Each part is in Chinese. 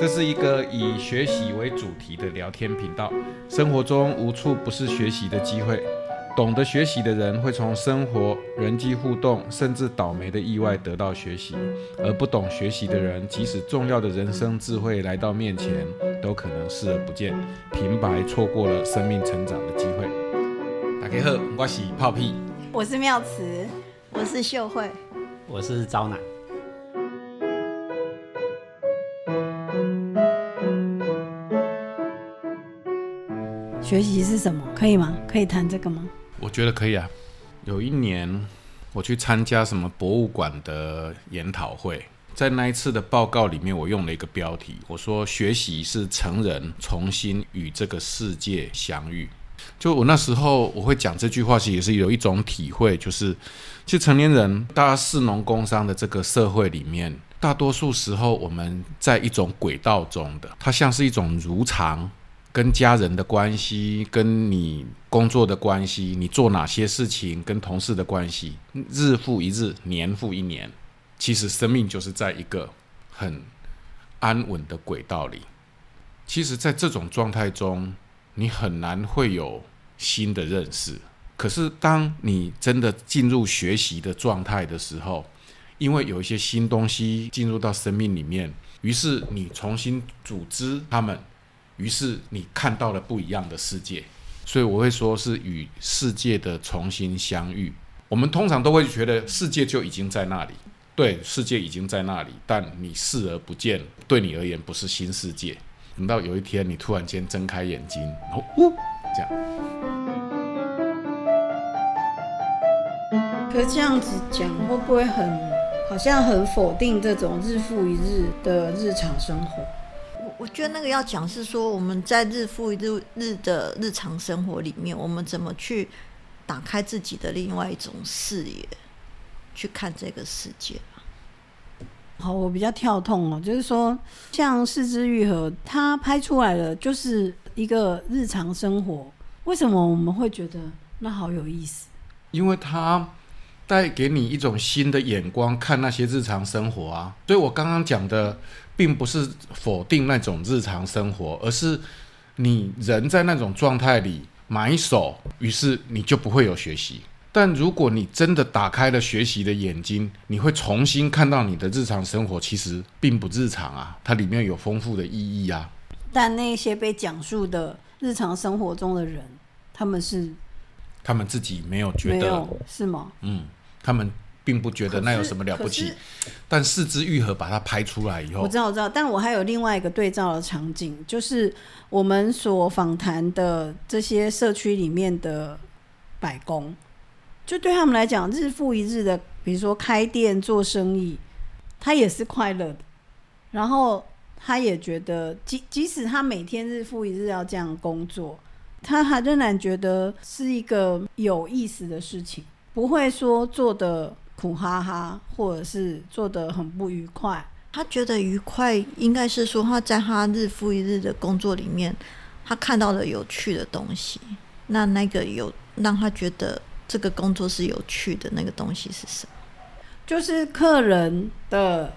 这是一个以学习为主题的聊天频道。生活中无处不是学习的机会，懂得学习的人会从生活、人际互动，甚至倒霉的意外得到学习；而不懂学习的人，即使重要的人生智慧来到面前，都可能视而不见，平白错过了生命成长的机会。大家好，我是泡屁。我是妙慈，我是秀慧，我是招奶。学习是什么？可以吗？可以谈这个吗？我觉得可以啊。有一年我去参加什么博物馆的研讨会，在那一次的报告里面，我用了一个标题，我说学习是成人重新与这个世界相遇。就我那时候我会讲这句话，其实也是有一种体会，就是其实成年人，大家士农工商的这个社会里面，大多数时候我们在一种轨道中的，它像是一种如常。跟家人的关系，跟你工作的关系，你做哪些事情，跟同事的关系，日复一日，年复一年，其实生命就是在一个很安稳的轨道里。其实，在这种状态中，你很难会有新的认识。可是，当你真的进入学习的状态的时候，因为有一些新东西进入到生命里面，于是你重新组织他们。于是你看到了不一样的世界，所以我会说是与世界的重新相遇。我们通常都会觉得世界就已经在那里，对，世界已经在那里，但你视而不见，对你而言不是新世界。等到有一天你突然间睁开眼睛，然后呜，这样。可这样子讲会不会很好像很否定这种日复一日的日常生活？我觉得那个要讲是说，我们在日复一日日的日常生活里面，我们怎么去打开自己的另外一种视野，去看这个世界好，我比较跳痛哦，就是说，像《四肢愈合》，它拍出来的就是一个日常生活，为什么我们会觉得那好有意思？因为它带给你一种新的眼光看那些日常生活啊，所以我刚刚讲的。并不是否定那种日常生活，而是你人在那种状态里埋首，于是你就不会有学习。但如果你真的打开了学习的眼睛，你会重新看到你的日常生活其实并不日常啊，它里面有丰富的意义啊。但那些被讲述的日常生活中的人，他们是他们自己没有觉得是吗？嗯，他们。并不觉得那有什么了不起，但四肢愈合把它拍出来以后，我知道，我知道。但我还有另外一个对照的场景，就是我们所访谈的这些社区里面的百工，就对他们来讲，日复一日的，比如说开店做生意，他也是快乐的。然后他也觉得，即即使他每天日复一日要这样工作，他还仍然觉得是一个有意思的事情，不会说做的。苦哈哈，或者是做得很不愉快。他觉得愉快，应该是说他在他日复一日的工作里面，他看到了有趣的东西。那那个有让他觉得这个工作是有趣的那个东西是什么？就是客人的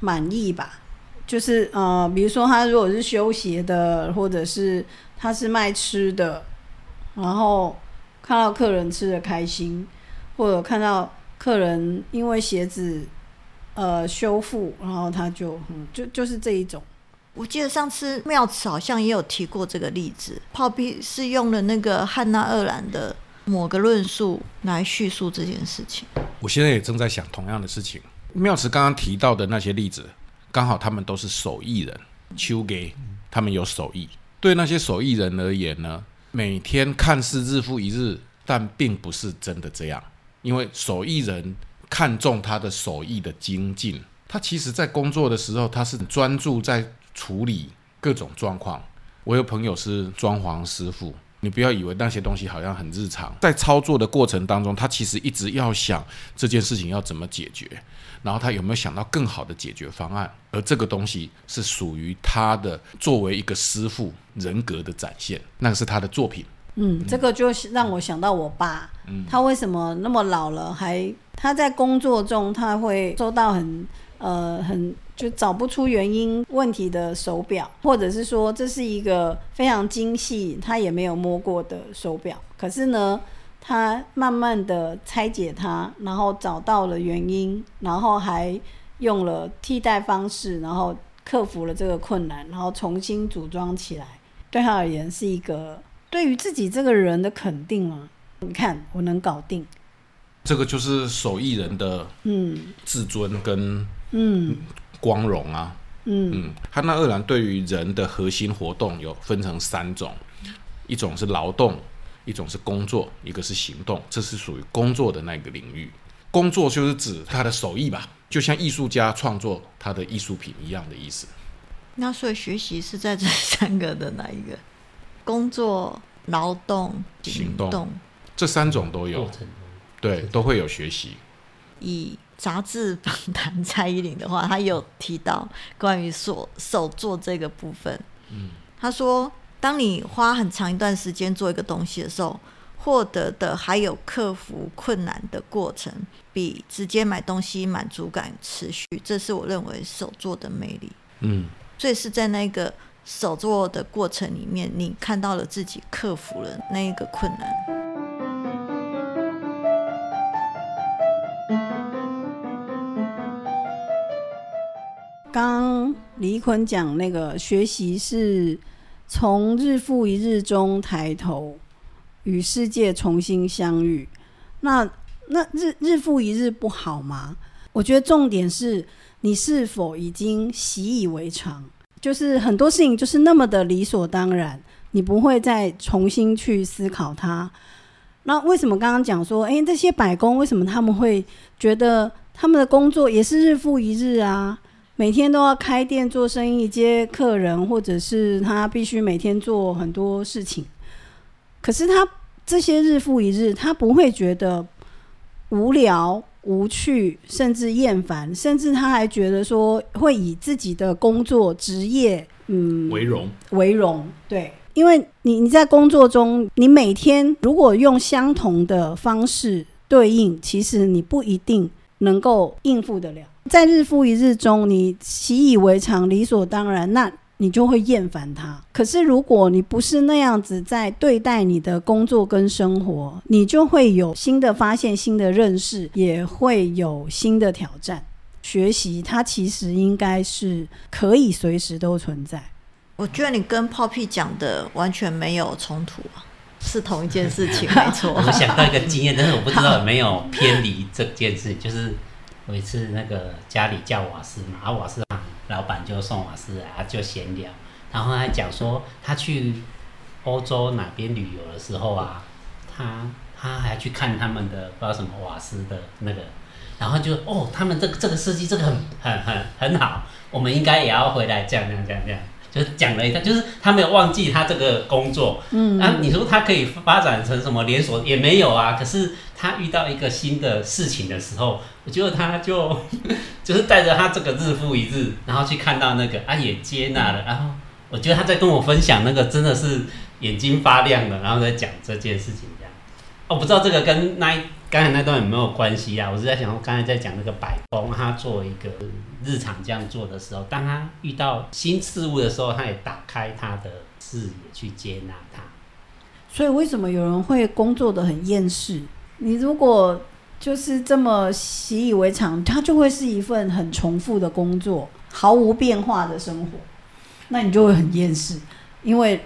满意吧。就是呃，比如说他如果是修鞋的，或者是他是卖吃的，然后看到客人吃的开心，或者看到。客人因为鞋子呃修复，然后他就嗯就就是这一种。我记得上次妙慈好像也有提过这个例子，泡皮是用了那个汉娜·二兰的某个论述来叙述这件事情。我现在也正在想同样的事情。妙慈刚刚提到的那些例子，刚好他们都是手艺人，秋给他们有手艺。对那些手艺人而言呢，每天看似日复一日，但并不是真的这样。因为手艺人看重他的手艺的精进，他其实在工作的时候，他是专注在处理各种状况。我有朋友是装潢师傅，你不要以为那些东西好像很日常，在操作的过程当中，他其实一直要想这件事情要怎么解决，然后他有没有想到更好的解决方案，而这个东西是属于他的作为一个师傅人格的展现，那个是他的作品。嗯，这个就让我想到我爸，他为什么那么老了还他在工作中他会收到很呃很就找不出原因问题的手表，或者是说这是一个非常精细，他也没有摸过的手表。可是呢，他慢慢的拆解它，然后找到了原因，然后还用了替代方式，然后克服了这个困难，然后重新组装起来。对他而言是一个对于自己这个人的肯定啊！你看，我能搞定。这个就是手艺人的嗯自尊跟嗯光荣啊。嗯嗯，汉娜·二兰对于人的核心活动有分成三种，一种是劳动，一种是工作，一个是行动，这是属于工作的那个领域。工作就是指他的手艺吧，就像艺术家创作他的艺术品一样的意思。那所以学习是在这三个的哪一个？工作、劳动、行动动。这三种都有对，都会有学习。以杂志访谈蔡依林的话，他有提到关于手手做这个部分。嗯，他说，当你花很长一段时间做一个东西的时候，获得的还有克服困难的过程，比直接买东西满足感持续。这是我认为手做的魅力。嗯，所以是在那个手做的过程里面，你看到了自己克服了那一个困难。刚李坤讲那个学习是从日复一日中抬头，与世界重新相遇。那那日日复一日不好吗？我觉得重点是你是否已经习以为常，就是很多事情就是那么的理所当然，你不会再重新去思考它。那为什么刚刚讲说，诶，这些百工为什么他们会觉得他们的工作也是日复一日啊？每天都要开店做生意、接客人，或者是他必须每天做很多事情。可是他这些日复一日，他不会觉得无聊、无趣，甚至厌烦，甚至他还觉得说会以自己的工作职业，嗯，为荣。为荣，对，因为你你在工作中，你每天如果用相同的方式对应，其实你不一定能够应付得了。在日复一日中，你习以为常、理所当然，那你就会厌烦它。可是如果你不是那样子在对待你的工作跟生活，你就会有新的发现、新的认识，也会有新的挑战。学习它其实应该是可以随时都存在。我觉得你跟 Poppy 讲的完全没有冲突啊，是同一件事情，没错。我想到一个经验，但是我不知道有没有偏离这件事，就是有一次那个家里叫瓦斯嘛，啊瓦斯行老板就送瓦斯，啊就闲聊，然后还讲说他去欧洲哪边旅游的时候啊，他他还去看他们的不知道什么瓦斯的那个，然后就哦他们这个这个设计这个很很很很好，我们应该也要回来这样这样这样这样。就是讲了一下，就是他没有忘记他这个工作，嗯啊，你说他可以发展成什么连锁也没有啊。可是他遇到一个新的事情的时候，我觉得他就 就是带着他这个日复一日，然后去看到那个啊，也接纳了。然后我觉得他在跟我分享那个真的是眼睛发亮了，然后在讲这件事情这样。哦，不知道这个跟那刚才那段有没有关系啊？我是在想，我刚才在讲那个摆工，他做一个日常这样做的时候，当他遇到新事物的时候，他也打开他的视野去接纳它。所以为什么有人会工作的很厌世？你如果就是这么习以为常，它就会是一份很重复的工作，毫无变化的生活，那你就会很厌世，因为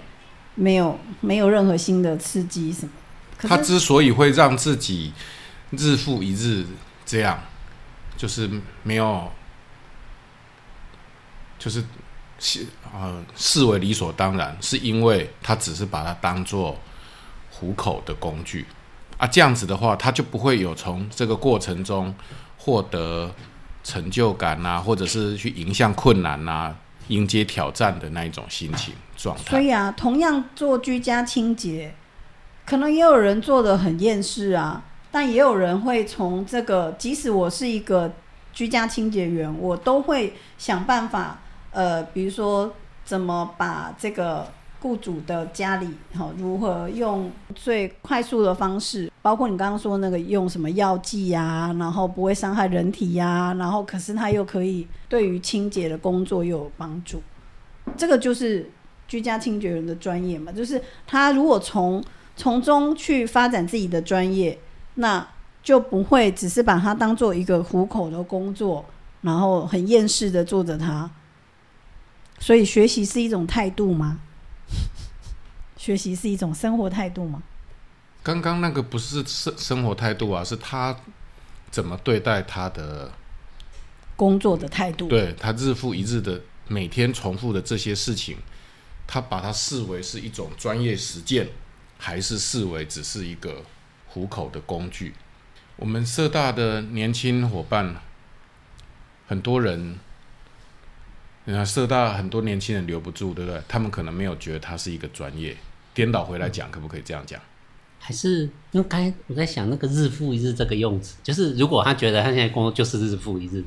没有没有任何新的刺激什么。他之所以会让自己日复一日这样，就是没有，就是视呃视为理所当然，是因为他只是把它当做糊口的工具啊。这样子的话，他就不会有从这个过程中获得成就感啊，或者是去迎向困难啊、迎接挑战的那一种心情状态。所以啊，同样做居家清洁，可能也有人做的很厌世啊，但也有人会从这个，即使我是一个居家清洁员，我都会想办法，呃，比如说怎么把这个雇主的家里，好如何用最快速的方式，包括你刚刚说那个用什么药剂呀，然后不会伤害人体呀，然后可是它又可以对于清洁的工作又有帮助，这个就是居家清洁人的专业嘛，就是他如果从从中去发展自己的专业，那就不会只是把它当做一个糊口的工作，然后很厌世的做着它。所以学习是一种态度吗？学习是一种生活态度吗？刚刚那个不是生生活态度啊，是他怎么对待他的，工作的态度。对他日复一日的每天重复的这些事情，他把它视为是一种专业实践，还是视为只是一个糊口的工具？我们社大的年轻伙伴，很多人，你看社大很多年轻人留不住，对不对？他们可能没有觉得他是一个专业。颠倒回来讲，可不可以这样讲？还是因为刚才我在想那个日复一日这个用词，就是如果他觉得他现在工作就是日复一日，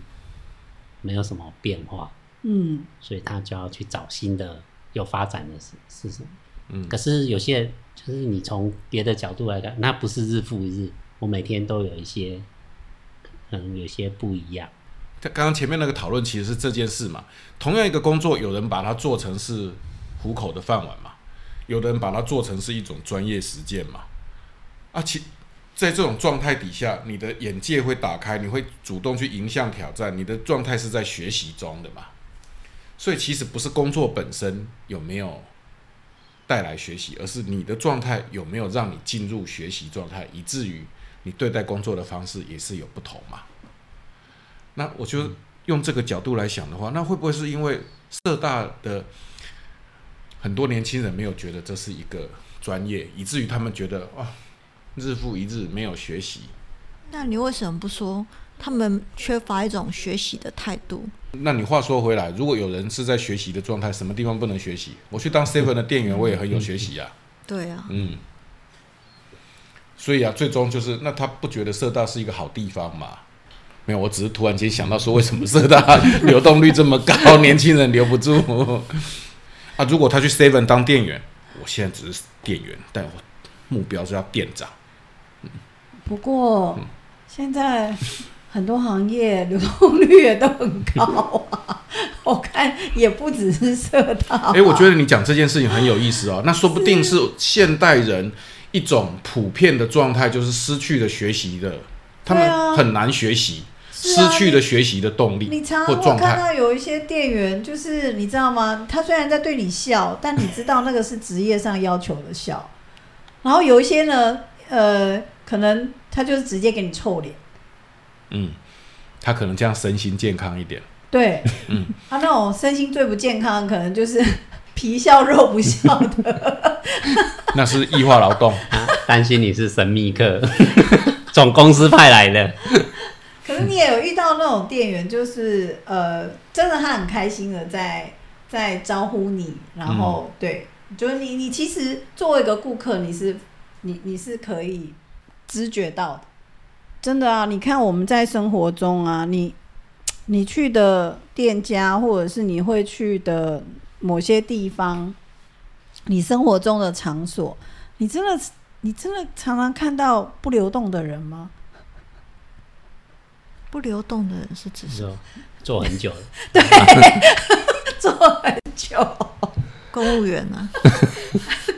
没有什么变化，嗯，所以他就要去找新的有发展的事是什么？嗯可是有些就是你从别的角度来看，那不是日复一日，我每天都有一些可能有些不一样。刚刚前面那个讨论其实是这件事嘛。同样一个工作，有人把它做成是糊口的饭碗嘛，有的人把它做成是一种专业实践嘛。啊，其在这种状态底下，你的眼界会打开，你会主动去迎向挑战，你的状态是在学习中的嘛。所以其实不是工作本身有没有带来学习，而是你的状态有没有让你进入学习状态，以至于你对待工作的方式也是有不同嘛。那我就用这个角度来想的话，那会不会是因为社大的很多年轻人没有觉得这是一个专业，以至于他们觉得啊，日复一日没有学习？那你为什么不说他们缺乏一种学习的态度？那你话说回来，如果有人是在学习的状态，什么地方不能学习？我去当 seven 的店员，我也很有学习啊。对啊，嗯，所以啊，最终就是那他不觉得社大是一个好地方嘛？没有，我只是突然间想到说，为什么社大 流动率这么高，年轻人留不住啊？如果他去 seven 当店员，我现在只是店员，但我目标是要店长。不过现在很多行业流动率也都很高啊，我看也不只是社大吧。哎、我觉得你讲这件事情很有意思哦。那说不定是现代人一种普遍的状态，就是失去了学习的，他们很难学习，啊失去了学习的动力你常常我看。到有一些店员，就是你知道吗？他虽然在对你笑，但你知道那个是职业上要求的笑。然后有一些呢，呃，可能他就是直接给你臭脸。嗯，他可能这样身心健康一点。对，嗯，他 那种身心最不健康，可能就是 皮笑肉不笑的。那是异化劳动。担心你是神秘客，总公司派来的。可是你也有遇到那种店员，就是呃，真的他很开心的在在招呼你，然后、对，就是你你其实作为一个顾客，你是你你是可以知觉到的，真的啊！你看我们在生活中啊，你你去的店家，或者是你会去的某些地方，你生活中的场所，你真的你真的常常看到不流动的人吗？不流动的人是指什么？就做很久了，坐很久。公务员啊，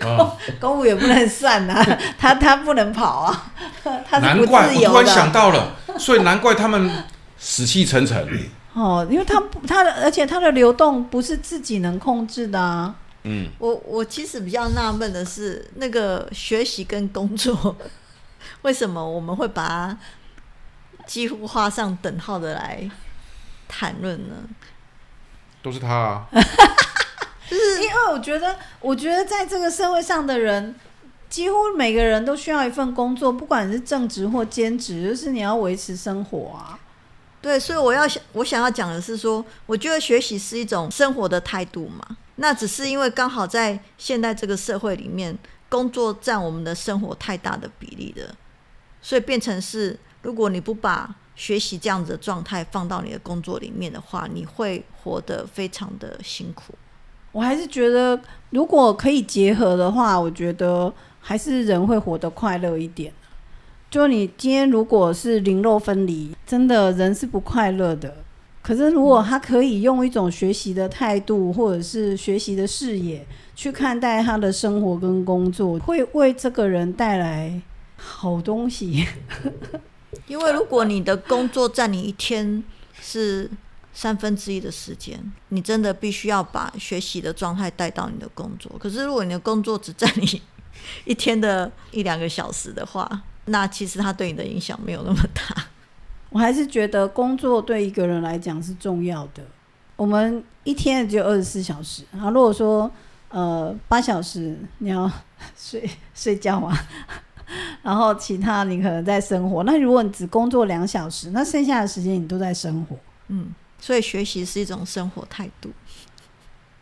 公，公务员不能算啊，他他不能跑啊，他是不难怪我突然想到了，所以难怪他们死气沉沉。哦，因为他他的，而且他的流动不是自己能控制的啊。嗯，我我其实比较纳闷的是，那个学习跟工作，为什么我们会把它几乎画上等号的来谈论呢？都是他啊。就是因为我觉得，我觉得在这个社会上的人，几乎每个人都需要一份工作，不管是正职或兼职，就是你要维持生活啊。对，所以我要想，我想要讲的是说，我觉得学习是一种生活的态度嘛。那只是因为刚好在现代这个社会里面，工作占我们的生活太大的比例了，所以变成是，如果你不把学习这样子的状态放到你的工作里面的话，你会活得非常的辛苦。我还是觉得，如果可以结合的话，我觉得还是人会活得快乐一点。就你今天如果是灵肉分离，真的人是不快乐的。可是如果他可以用一种学习的态度，或者是学习的视野去看待他的生活跟工作，会为这个人带来好东西。因为如果你的工作占你一天是三分之一的时间，你真的必须要把学习的状态带到你的工作。可是如果你的工作只占你一天的一两个小时的话，那其实它对你的影响没有那么大。我还是觉得工作对一个人来讲是重要的。我们一天只有二十四小时，然后如果说呃八小时你要睡 睡觉啊，然后其他你可能在生活。那如果你只工作两小时，那剩下的时间你都在生活。嗯，所以学习是一种生活态度。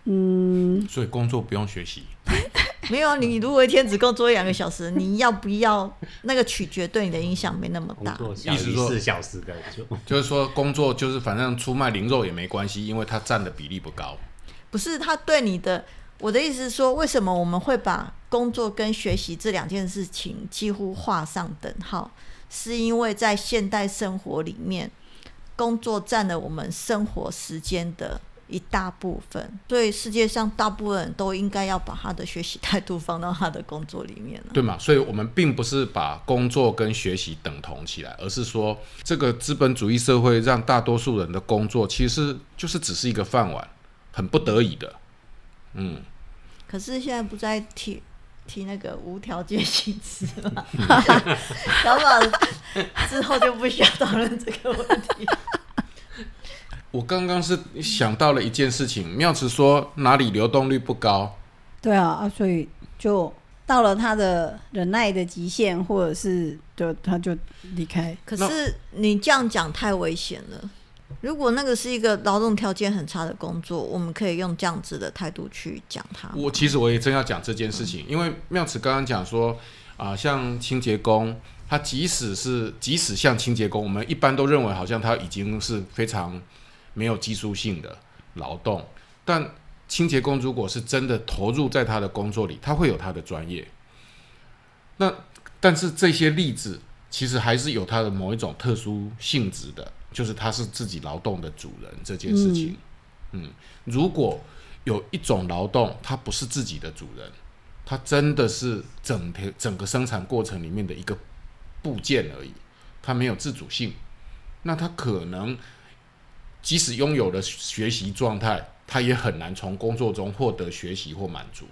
嗯，所以工作不用学习。没有，你如果一天只工作两个小时，你要不要那个取决对你的影响没那么大。意思说四小时的就就是说工作就是反正出卖零肉也没关系，因为它占的比例不高。不是他对你的，我的意思是说，为什么我们会把工作跟学习这两件事情几乎画上等号？是因为在现代生活里面，工作占了我们生活时间的一大部分，所以世界上大部分人都应该要把他的学习态度放到他的工作里面了。对嘛？所以我们并不是把工作跟学习等同起来，而是说这个资本主义社会让大多数人的工作其实就是只是一个饭碗，很不得已的。嗯，可是现在不在提提那个无条件薪资嘛，小马之后就不需要讨论这个问题。我刚刚是想到了一件事情，妙慈说哪里流动率不高，对啊啊，所以就到了他的忍耐的极限，或者是就他就离开。可是你这样讲太危险了。如果那个是一个劳动条件很差的工作，我们可以用这样子的态度去讲它。我其实我也正要讲这件事情，因为妙慈刚刚讲说啊、像清洁工，他即使是即使像清洁工，我们一般都认为好像他已经是非常没有技术性的劳动，但清洁工如果是真的投入在他的工作里，他会有他的专业。那但是这些例子其实还是有它的某一种特殊性质的，就是他是自己劳动的主人这件事情。嗯如果有一种劳动，他不是自己的主人，他真的是整天整个生产过程里面的一个部件而已，他没有自主性，那他可能即使拥有了学习状态，他也很难从工作中获得学习或满足。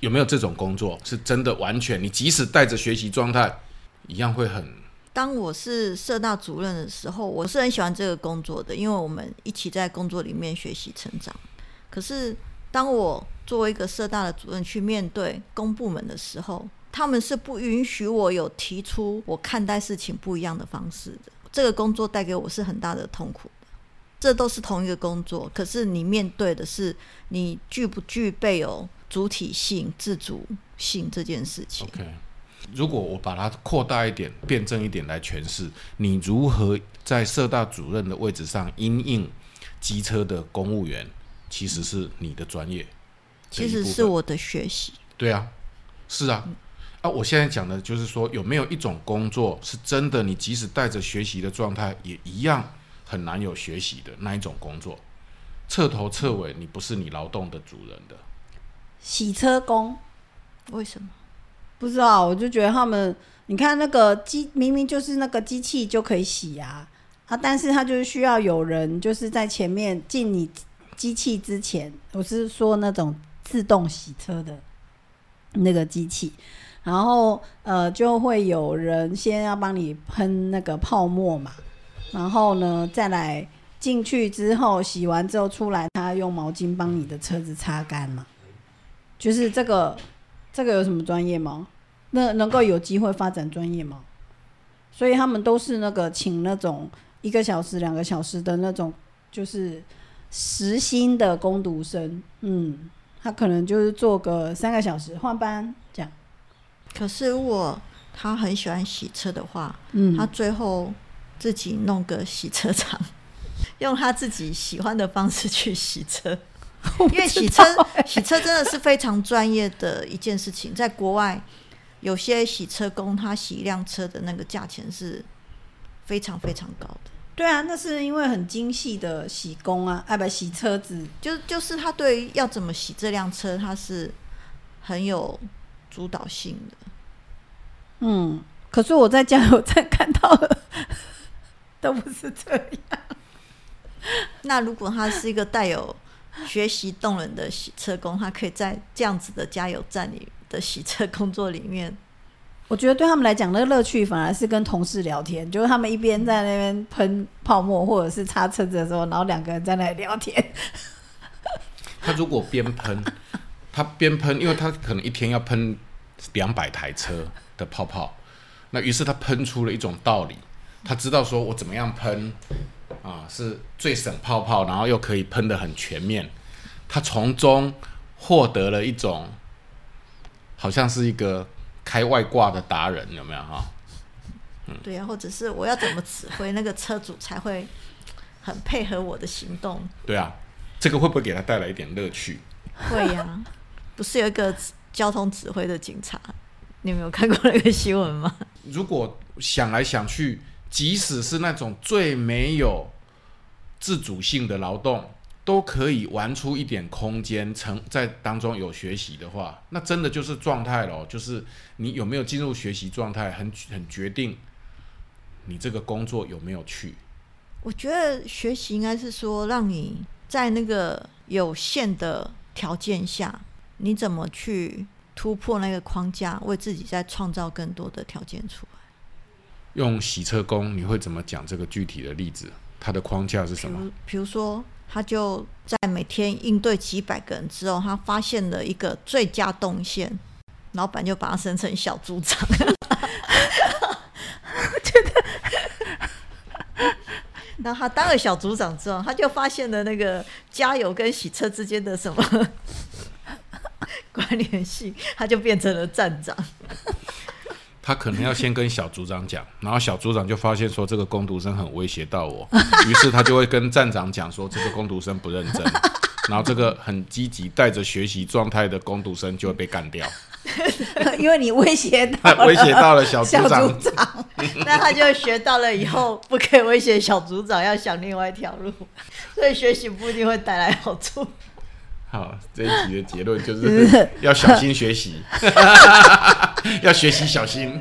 有没有这种工作是真的完全？你即使带着学习状态，一样会很当我是社大主任的时候，我是很喜欢这个工作的，因为我们一起在工作里面学习成长。可是当我作为一个社大的主任去面对公部门的时候，他们是不允许我有提出我看待事情不一样的方式的。这个工作带给我是很大的痛苦的。这都是同一个工作，可是你面对的是你具不具备有主体性、自主性这件事情。如果我把它扩大一点、辩证一点来诠释，你如何在社大主任的位置上因应机车的公务员，其实是你的专业。其实是我的学习。对啊，是啊，啊，我现在讲的就是说，有没有一种工作是真的，你即使带着学习的状态，也一样很难有学习的那一种工作，彻头彻尾你不是你劳动的主人的。洗车工为什么？不知道，我就觉得他们，你看那个机明明就是那个机器就可以洗啊啊，但是它就是需要有人就是在前面进你机器之前，我是说那种自动洗车的那个机器，然后呃就会有人先要帮你喷那个泡沫嘛，然后呢再来进去之后洗完之后出来，他用毛巾帮你的车子擦干嘛，就是这个这个有什么专业吗？那能够有机会发展专业吗？所以他们都是那个请那种一个小时、两个小时的那种，就是实薪的工读生。嗯，他可能就是做个三个小时换班这样。可是如果他很喜欢洗车的话，嗯，他最后自己弄个洗车场，用他自己喜欢的方式去洗车。因为洗车洗车真的是非常专业的一件事情，在国外有些洗车工他洗一辆车的那个价钱是非常非常高的。对啊，那是因为很精细的洗工啊，哎不洗车子，就就是他对于要怎么洗这辆车，他是很有主导性的。嗯，可是我在加油站看到的都不是这样。那如果他是一个带有学习动人的洗车工，他可以在这样子的加油站里的洗车工作里面，我觉得对他们来讲，那个乐趣反而是跟同事聊天，就是他们一边在那边喷泡沫或者是擦车子的时候，然后两个人在那里聊天。他如果边喷，他边喷，因为他可能一天要喷两百台车的泡泡，那于是他喷出了一种道理，他知道说我怎么样喷啊是最省泡泡，然后又可以喷的很全面，他从中获得了一种好像是一个开外挂的达人，有没有哈？对啊，或者是我要怎么指挥那个车主才会很配合我的行动？对啊，这个会不会给他带来一点乐趣？会呀、不是有一个交通指挥的警察，你有没有看过那个新闻吗？如果想来想去，即使是那种最没有自主性的劳动，都可以玩出一点空间，成在当中有学习的话，那真的就是状态咯，就是你有没有进入学习状态，很很决定你这个工作有没有去。我觉得学习应该是说，让你在那个有限的条件下，你怎么去突破那个框架，为自己再创造更多的条件出来。用洗车工，你会怎么讲这个具体的例子？它的框架是什么？比如说，他就在每天应对几百个人之后，他发现了一个最佳动线，老板就把他升成小组长。觉得，那他当了小组长之后，他就发现了那个加油跟洗车之间的什么 关联性，他就变成了站长。他可能要先跟小组长讲，然后小组长就发现说这个工读生很威胁到我，于是他就会跟站长讲说这个工读生不认真，然后这个很积极带着学习状态的工读生就会被干掉，因为你威胁到了 威胁到了小组长。组长，那他就学到了以后不可以威胁小组长，要想另外一条路，所以学习不一定会带来好处。好，这一集的结论就是 要小心学习，要学习小心。